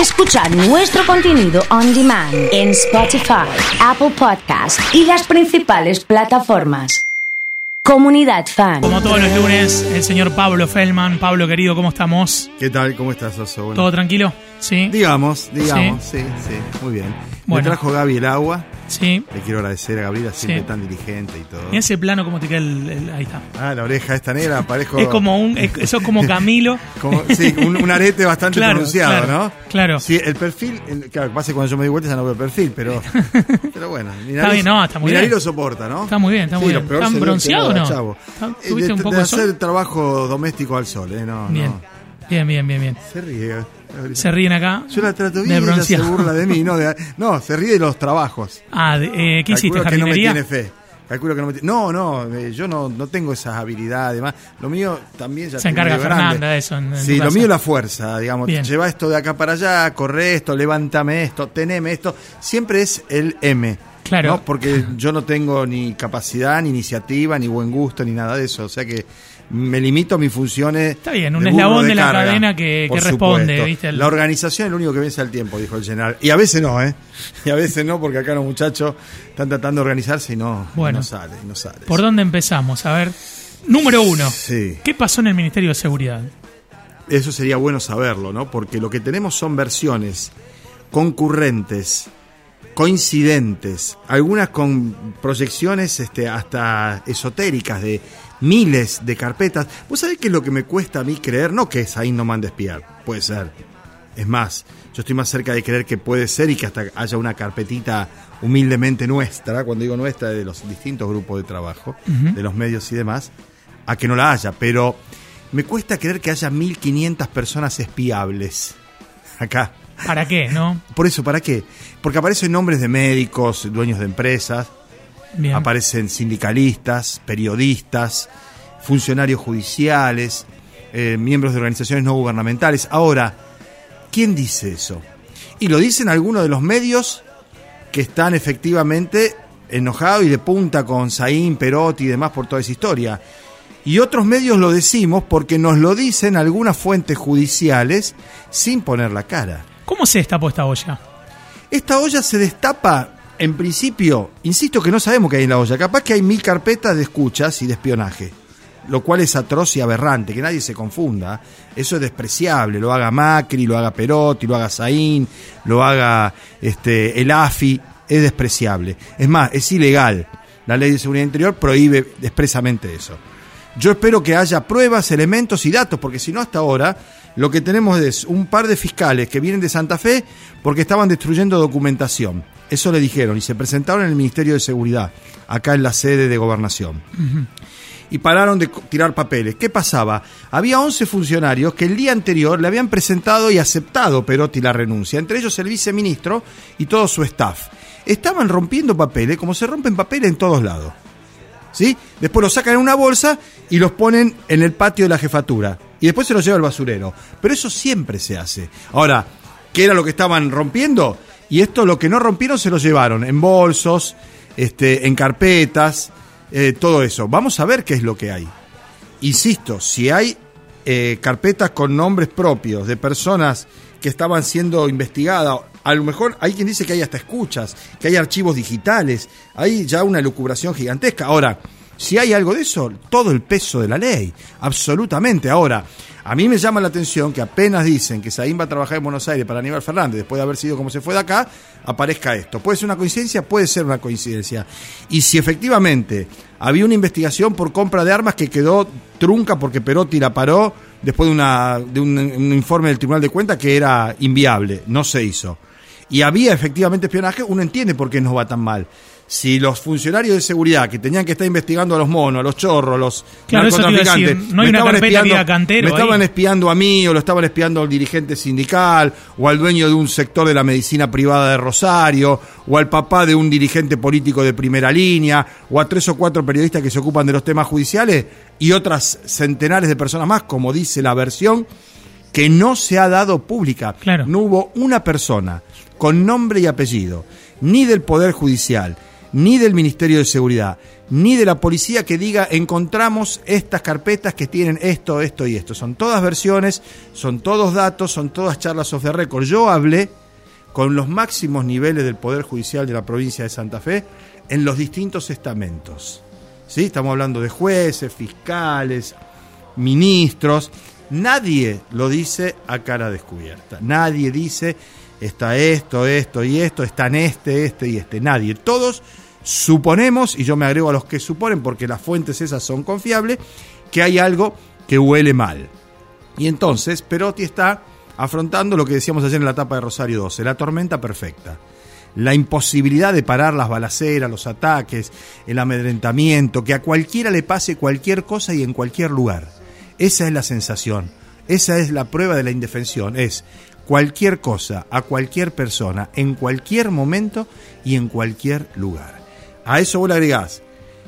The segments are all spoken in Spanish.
Escuchar nuestro contenido on demand en Spotify, Apple Podcast y las principales plataformas. Comunidad Fan. Como todos los lunes, el señor Pablo Feldman. Pablo, querido, ¿cómo estamos? ¿Qué tal? ¿Cómo estás, Oso? Bueno, ¿Todo tranquilo? Sí. digamos, digamos, sí, sí, muy bien. Bueno. Me trajo Gaby el agua. Sí. Le quiero agradecer a Gabriela, siempre Sí. tan diligente y todo. En ese plano, ¿cómo te queda el, el- Ahí está. Ah, la oreja esta negra, parezco... Es como un. es- Eso es como Camilo. como- sí, un, un arete bastante Claro, pronunciado, claro, ¿no? claro. Sí, el perfil, el- claro, pasa que cuando yo me di vuelta ya no veo el perfil, pero, pero bueno. Mi Está bien, no, está muy mi bien. nariz lo soporta, ¿no? Está muy bien, está muy Sí, bien. ¿Están bronceado o no? Chavo. ¿Está- Eh, tuviste de, un poco de de sol? hacer trabajo doméstico al sol, ¿eh? No, Bien. no. Bien, bien, bien, bien. Se ríe. Se ríen acá. Yo la trato bien ella se burla de mí. No, de- no, se ríe de los trabajos. Ah, de- eh, ¿qué hiciste? Calculo que no me tiene fe. Calculo que no me tiene... No, no, eh, yo no, no tengo esas habilidades. Más. Lo mío también ya Se encarga. Fernanda de eso en- en sí, lo mío es la fuerza, digamos. Bien. Lleva esto de acá para allá, corre esto, levántame esto, teneme esto. Siempre es el M. Claro. ¿no? Porque yo no tengo ni capacidad, ni iniciativa, ni buen gusto, ni nada de eso. O sea que me limito a mis funciones. Está bien, un de eslabón de la carga, cadena que- responde. ¿viste? El- La organización es lo único que vence al tiempo, dijo el general. Y a veces no, ¿eh? Y a veces no, porque acá los muchachos están tratando de organizarse y no, Bueno. no sale, no sale. ¿Por dónde empezamos? A ver. Número uno. Sí. ¿Qué pasó en el Ministerio de Seguridad? Eso sería bueno saberlo, ¿no? Porque lo que tenemos son versiones concurrentes, coincidentes, algunas con proyecciones este, hasta esotéricas de miles de carpetas. ¿Vos sabés qué es lo que me cuesta a mí creer? No que es ahí no mande espiar, puede ser. Es más, yo estoy más cerca de creer que puede ser y que hasta haya una carpetita humildemente nuestra, cuando digo nuestra, de los distintos grupos de trabajo, de los medios y demás, a que no la haya. Pero me cuesta creer que haya 1500 personas espiables acá. ¿Para qué, no? Por eso, ¿para qué? Porque aparecen nombres de médicos, dueños de empresas, Bien. aparecen sindicalistas, periodistas, funcionarios judiciales, eh, miembros de organizaciones no gubernamentales. Ahora, ¿quién dice eso? Y lo dicen algunos de los medios que están efectivamente enojados y de punta con Saín, Perotti y demás por toda esa historia. Y otros medios lo decimos porque nos lo dicen algunas fuentes judiciales sin poner la cara. ¿Cómo se destapó esta olla? Esta olla se destapa, en principio, insisto que no sabemos qué hay en la olla, capaz que hay mil carpetas de escuchas y de espionaje, lo cual es atroz y aberrante, que nadie se confunda, eso es despreciable, lo haga Macri, lo haga Perotti, lo haga Saín, lo haga este, el AFI, es despreciable. Es más, es ilegal. La ley de seguridad interior prohíbe expresamente eso. Yo espero que haya pruebas, elementos y datos, porque si no hasta ahora lo que tenemos es un par de fiscales que vienen de Santa Fe porque estaban destruyendo documentación. Eso le dijeron y se presentaron en el Ministerio de Seguridad, acá en la sede de gobernación. Y pararon de tirar papeles. ¿Qué pasaba? Había 11 funcionarios que el día anterior le habían presentado y aceptado Perotti la renuncia, entre ellos el viceministro y todo su staff. Estaban rompiendo papeles como se rompen papeles en todos lados. ¿sí? Después los sacan en una bolsa y los ponen en el patio de la jefatura. Y después se los lleva al basurero. Pero eso siempre se hace. Ahora, ¿qué era lo que estaban rompiendo? Y esto lo que no rompieron se lo llevaron en bolsos, este, en carpetas, eh, todo eso. Vamos a ver qué es lo que hay. Insisto, si hay eh, carpetas con nombres propios de personas que estaban siendo investigadas, a lo mejor hay quien dice que hay hasta escuchas, que hay archivos digitales, hay ya una lucubración gigantesca. Ahora, si hay algo de eso, todo el peso de la ley, absolutamente. Ahora, a mí me llama la atención que apenas dicen que Saín va a trabajar en Buenos Aires para Aníbal Fernández, después de haber sido como se fue de acá, aparezca esto. ¿Puede ser una coincidencia? Puede ser una coincidencia. Y si efectivamente había una investigación por compra de armas que quedó trunca porque Perotti la paró después de, un, un informe del Tribunal de Cuentas que era inviable, no se hizo. Y había efectivamente espionaje, uno entiende por qué nos va tan mal. Si los funcionarios de seguridad que tenían que estar investigando a los monos, a los chorros, a los Claro, a decir, narcotraficantes, no hay me una estaban espiando- me estaban espiando a mí o lo estaban espiando al dirigente sindical o al dueño de un sector de la medicina privada de Rosario o al papá de un dirigente político de primera línea o a tres o cuatro periodistas que se ocupan de los temas judiciales y otras centenares de personas más, como dice la versión, que no se ha dado pública. Claro. No hubo una persona con nombre y apellido, ni del Poder Judicial, ni del Ministerio de Seguridad, ni de la policía que diga encontramos estas carpetas que tienen esto, esto y esto. Son todas versiones, son todos datos, son todas charlas off the record. Yo hablé con los máximos niveles del Poder Judicial de la provincia de Santa Fe en los distintos estamentos. ¿Sí? Estamos hablando de jueces, fiscales, ministros. Nadie lo dice a cara descubierta. Nadie dice está esto, esto y esto, están este, este y este. Nadie. Todos suponemos, y yo me agrego a los que suponen, porque las fuentes esas son confiables, que hay algo que huele mal. Y entonces Perotti está afrontando lo que decíamos ayer en la etapa de Rosario 12, la tormenta perfecta. La imposibilidad de parar las balaceras, los ataques, el amedrentamiento, que a cualquiera le pase cualquier cosa y en cualquier lugar. Esa es la sensación, esa es la prueba de la indefensión, es cualquier cosa, a cualquier persona, en cualquier momento y en cualquier lugar. A eso vos le agregás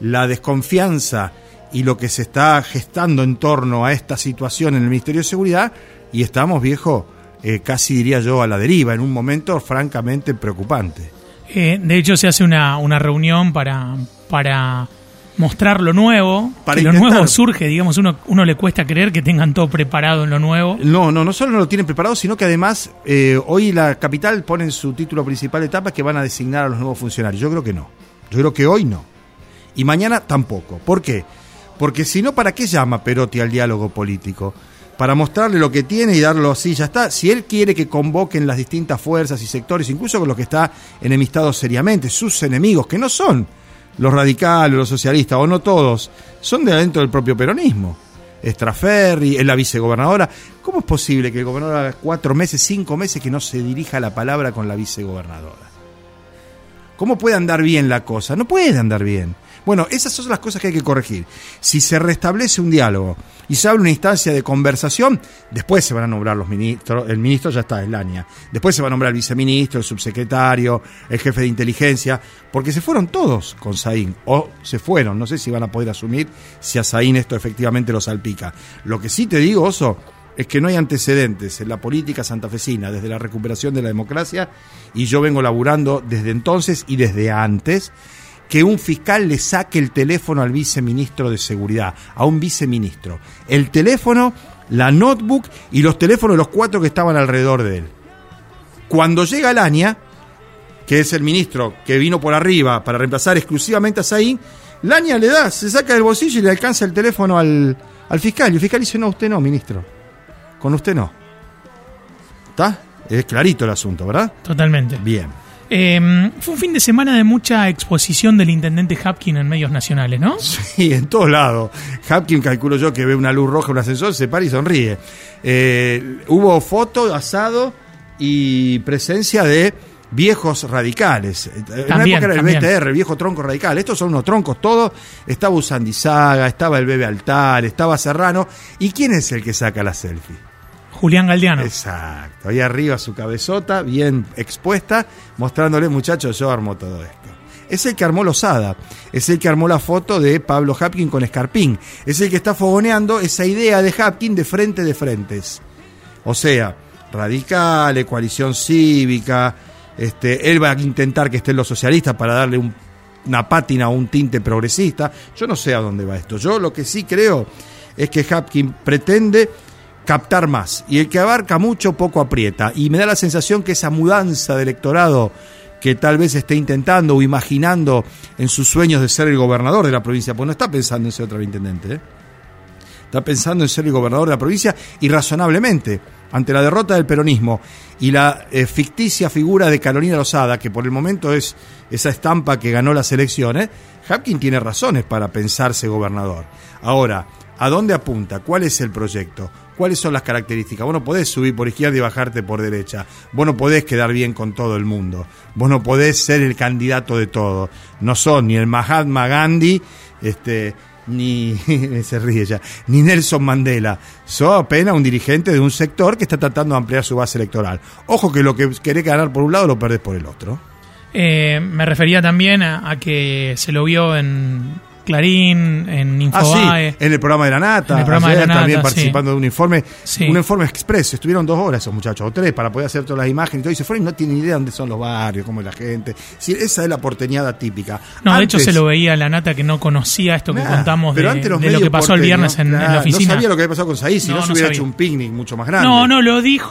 la desconfianza y lo que se está gestando en torno a esta situación en el Ministerio de Seguridad y estamos, viejo, eh, casi diría yo, a la deriva, en un momento francamente preocupante. Eh, de hecho, se hace una, una reunión para, para mostrar lo nuevo, Para que lo nuevo surge, digamos, uno, uno le cuesta creer que tengan todo preparado en lo nuevo. No, no, no solo no lo tienen preparado, sino que además eh, hoy la capital pone en su título principal de etapa que van a designar a los nuevos funcionarios. Yo creo que no. Yo creo que hoy no. Y mañana tampoco. ¿Por qué? Porque si no, ¿para qué llama Perotti al diálogo político? Para mostrarle lo que tiene y darlo así, ya está. Si él quiere que convoquen las distintas fuerzas y sectores, incluso con los que está enemistados seriamente, sus enemigos, que no son los radicales, los socialistas, o no todos, son de adentro del propio peronismo. Estraferri, es la vicegobernadora. ¿Cómo es posible que el gobernador haga cuatro meses, cinco meses que no se dirija la palabra con la vicegobernadora? ¿Cómo puede andar bien la cosa? No puede andar bien. Bueno, esas son las cosas que hay que corregir. Si se restablece un diálogo y se abre una instancia de conversación, después se van a nombrar los ministros, el ministro ya está, es Lania, después se va a nombrar el viceministro, el subsecretario, el jefe de inteligencia, porque se fueron todos con Saín, o se fueron, no sé si van a poder asumir si a Saín esto efectivamente lo salpica. Lo que sí te digo, Oso, es que no hay antecedentes en la política santafesina desde la recuperación de la democracia y yo vengo laburando desde entonces y desde antes que un fiscal le saque el teléfono al viceministro de seguridad, a un viceministro. El teléfono, la notebook y los teléfonos de los cuatro que estaban alrededor de él. Cuando llega Lania, que es el ministro que vino por arriba para reemplazar exclusivamente a Saín, Lania le da, se saca del bolsillo y le alcanza el teléfono al, al fiscal. Y el fiscal dice, no, usted no, ministro. Con usted no. ¿Está? Es clarito el asunto, ¿verdad? Totalmente. Bien. Eh, fue un fin de semana de mucha exposición del intendente Hapkin en medios nacionales, ¿no? Sí, en todos lados. Hapkin, calculo yo, que ve una luz roja, un ascensor, se para y sonríe. Eh, hubo foto, asado y presencia de viejos radicales. En la También, época era el también. BTR, el viejo tronco radical. Estos son unos troncos todos. Estaba Usandizaga, estaba el Bebe Altar, estaba Serrano. ¿Y quién es el que saca la selfie? Julián Galdiano. Exacto. Ahí arriba su cabezota, bien expuesta, mostrándole, muchachos, yo armo todo esto. Es el que armó Lozada, es el que armó la foto de Pablo Hapkin con Escarpín, es el que está fogoneando esa idea de Hapkin de frente de frentes. O sea, radicales, coalición cívica, este, él va a intentar que estén los socialistas para darle un- una pátina o un tinte progresista. Yo no sé a dónde va esto. Yo lo que sí creo es que Hapkin pretende captar más. Y el que abarca mucho, poco aprieta. Y me da la sensación que esa mudanza de electorado que tal vez esté intentando o imaginando en sus sueños de ser el gobernador de la provincia, pues no está pensando en ser otro intendente, ¿eh? está pensando en ser el gobernador de la provincia y razonablemente, ante la derrota del peronismo y la eh, ficticia figura de Carolina Lozada, que por el momento es esa estampa que ganó las elecciones, Hapkin tiene razones para pensarse gobernador. Ahora, ¿a dónde apunta? ¿Cuál es el proyecto? ¿Cuáles son las características? Vos no podés subir por izquierda y bajarte por derecha. Vos no podés quedar bien con todo el mundo. Vos no podés ser el candidato de todo. No son ni el Mahatma Gandhi, este, ni se ríe ya, ni Nelson Mandela. Sos apenas un dirigente de un sector que está tratando de ampliar su base electoral. Ojo que lo que querés ganar por un lado lo perdés por el otro. Eh, me refería también a, a que se lo vio en. Clarín, en Ah, sí, Infobae. en el programa de la Nata, En el programa de la Nata, también sí. participando de un informe, Sí. un informe expreso. Estuvieron dos horas esos muchachos, o tres, para poder hacer todas las imágenes y todo. Y se fueron y no tienen idea dónde son los barrios, cómo es la gente. Sí, esa es la porteñada típica. No, de hecho se lo veía a la nata que no conocía esto que contamos de, pero antes los de lo que pasó el viernes en, la oficina. No sabía lo que había pasado con Saí, si no, No, se hubiera sabía. hecho un picnic mucho más grande. No, no, lo dijo.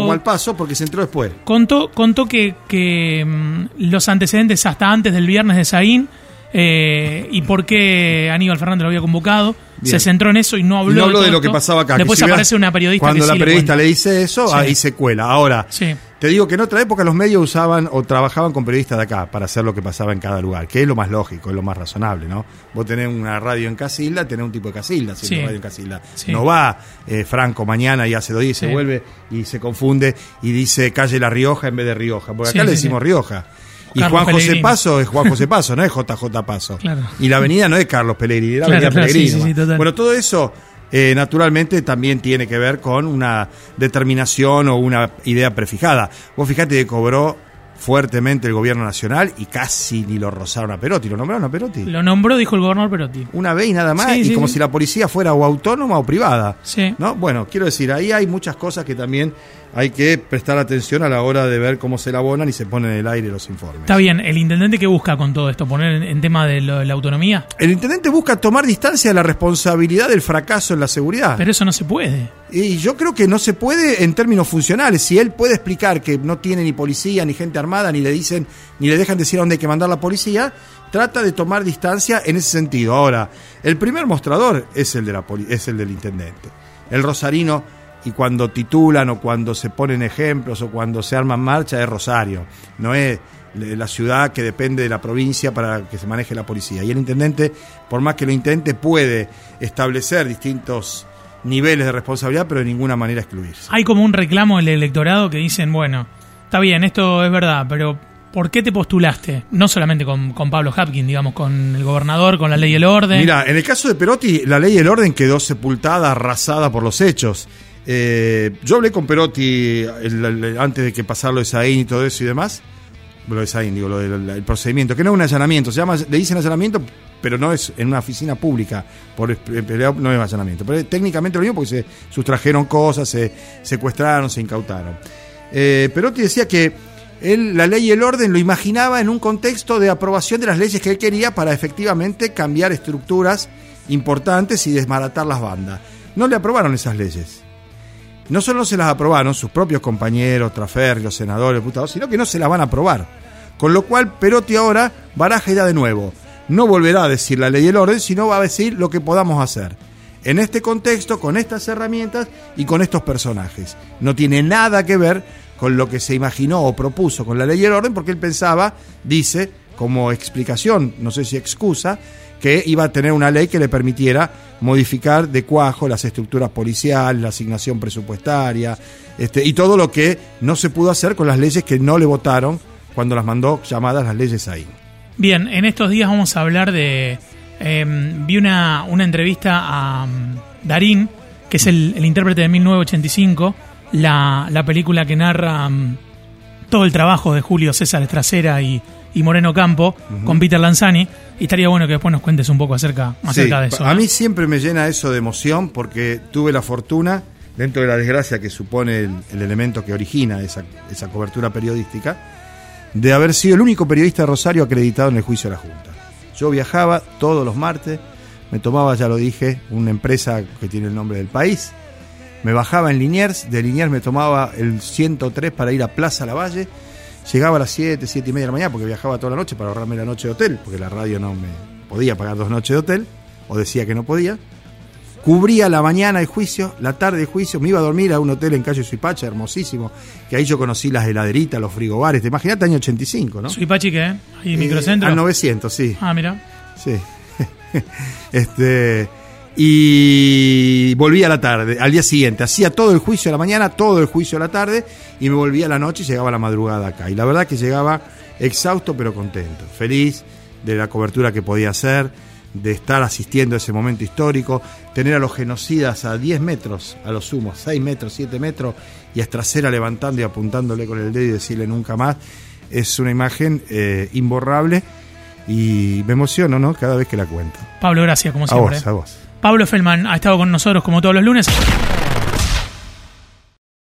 Como al paso, porque se entró después. Contó, contó que, que, mm, los antecedentes hasta antes del viernes de Saín eh, y por qué Aníbal Fernández lo había convocado. Bien. Se centró en eso y no habló, no habló de lo que pasaba acá. Después si aparece una periodista Cuando que la sí periodista le dice eso, Sí. ahí se cuela. Ahora, Sí. te digo que en otra época los medios usaban o trabajaban con periodistas de acá para hacer lo que pasaba en cada lugar, que es lo más lógico, es lo más razonable, ¿no? Vos tenés una radio en Casilda, tenés un tipo de Casilda, Sí. radio en Casilda. No va eh, Franco mañana y hace dos días, se vuelve y se confunde y dice calle La Rioja en vez de Rioja, porque acá le decimos. Rioja. Y Carlos Juan José. Paso es Juan José Paso, no es JJ Paso. Claro. Y la avenida no es Carlos Pellegrini, es la Claro, avenida claro, sí, Pellegrini. sí. Bueno, todo eso eh, naturalmente también tiene que ver con una determinación o una idea prefijada. Vos fijate que cobró fuertemente el gobierno nacional y casi ni lo rozaron a Perotti, lo nombraron a Perotti. Lo nombró, dijo el gobernador Perotti. Una vez y nada más, Sí, y sí, como sí. si la policía fuera o autónoma o privada. Sí. ¿No? Bueno, quiero decir, ahí hay muchas cosas que también hay que prestar atención a la hora de ver cómo se elaboran y se ponen en el aire los informes. Está bien, el intendente que busca con todo esto, poner en, tema de lo- la autonomía, El intendente busca tomar distancia de la responsabilidad del fracaso en la seguridad. pero eso no se puede. Y yo creo que no se puede en términos funcionales. Si él puede explicar que no tiene ni policía, ni gente armada, ni le dicen, ni le dejan decir a dónde hay que mandar la policía, trata de tomar distancia en ese sentido. Ahora, el primer mostrador es el de la es el del intendente. El rosarino, y cuando titulan o cuando se ponen ejemplos o cuando se arman marcha, es Rosario. No es la ciudad que depende de la provincia para que se maneje la policía. Y el intendente, por más que lo intente, puede establecer distintos niveles de responsabilidad, pero de ninguna manera excluirse. Hay como un reclamo del electorado que dicen, bueno, está bien, esto es verdad, pero ¿por qué te postulaste? No solamente con, con Pablo Hapkin, digamos, con el gobernador, con la ley y el orden. Mira, en el caso de Perotti, la ley y el orden quedó sepultada, arrasada por los hechos. Eh, yo hablé con Perotti antes de que pasara lo de Saín y todo eso y demás. Lo de Saín, digo, lo del el procedimiento, que no es un allanamiento, se llama, le dicen allanamiento, pero no es en una oficina pública, no es allanamiento. Pero técnicamente lo mismo porque se sustrajeron cosas, se secuestraron, se incautaron. Eh, Perotti decía que él la ley y el orden lo imaginaba en un contexto de aprobación de las leyes que él quería para efectivamente cambiar estructuras importantes y desmaratar las bandas. No le aprobaron esas leyes. No solo se las aprobaron sus propios compañeros, traferrios, senadores, diputados, sino que no se las van a aprobar. Con lo cual Perotti ahora baraja idea de nuevo. No volverá a decir la ley y el orden, sino va a decir lo que podamos hacer. En este contexto, con estas herramientas y con estos personajes. No tiene nada que ver con lo que se imaginó o propuso con la ley y el orden, porque él pensaba, dice, como explicación, no sé si excusa, que iba a tener una ley que le permitiera modificar de cuajo las estructuras policiales, la asignación presupuestaria, este, y todo lo que no se pudo hacer con las leyes que no le votaron cuando las mandó llamadas las leyes ahí. Bien, en estos días vamos a hablar de... eh, vi una, una entrevista a mm, Darín, que es el, el intérprete de 1985, la, la película que narra mm, todo el trabajo de Julio César Estracera y, y Moreno Campo con Peter Lanzani. Y estaría bueno que después nos cuentes un poco acerca, acerca Sí, de eso. A mí siempre me llena eso de emoción porque tuve la fortuna, dentro de la desgracia que supone el, el elemento que origina esa, esa cobertura periodística, de haber sido el único periodista de Rosario acreditado en el juicio de la Junta. Yo viajaba todos los martes, me tomaba, ya lo dije, una empresa que tiene el nombre del país, me bajaba en Liniers, de Liniers me tomaba el 103 para ir a Plaza Lavalle, llegaba a las 7, 7 y media de la mañana porque viajaba toda la noche para ahorrarme la noche de hotel, porque la radio no me podía pagar dos noches de hotel, o decía que no podía. Cubría la mañana el juicio, la tarde el juicio, me iba a dormir a un hotel en calle Suipacha, hermosísimo, que ahí yo conocí las heladeritas, los frigobares, te imaginas, año 85, ¿no? Suipachi, ¿qué? ¿Ahí en Eh, microcentro? Al 900, sí. Ah, mira. Sí. este y volví a la tarde, al día siguiente. Hacía todo el juicio a la mañana, todo el juicio a la tarde y me volvía a la noche y llegaba a la madrugada acá. Y la verdad que llegaba exhausto pero contento, feliz de la cobertura que podía hacer, de estar asistiendo a ese momento histórico, tener a los genocidas a 10 metros, a lo sumo, 6 metros, 7 metros, y a Estracera levantando y apuntándole con el dedo y decirle nunca más, es una imagen eh, imborrable y me emociono, ¿no? Cada vez que la cuento. Pablo, gracias, como A siempre. vos, a vos. Pablo Feldman ha estado con nosotros como todos los lunes.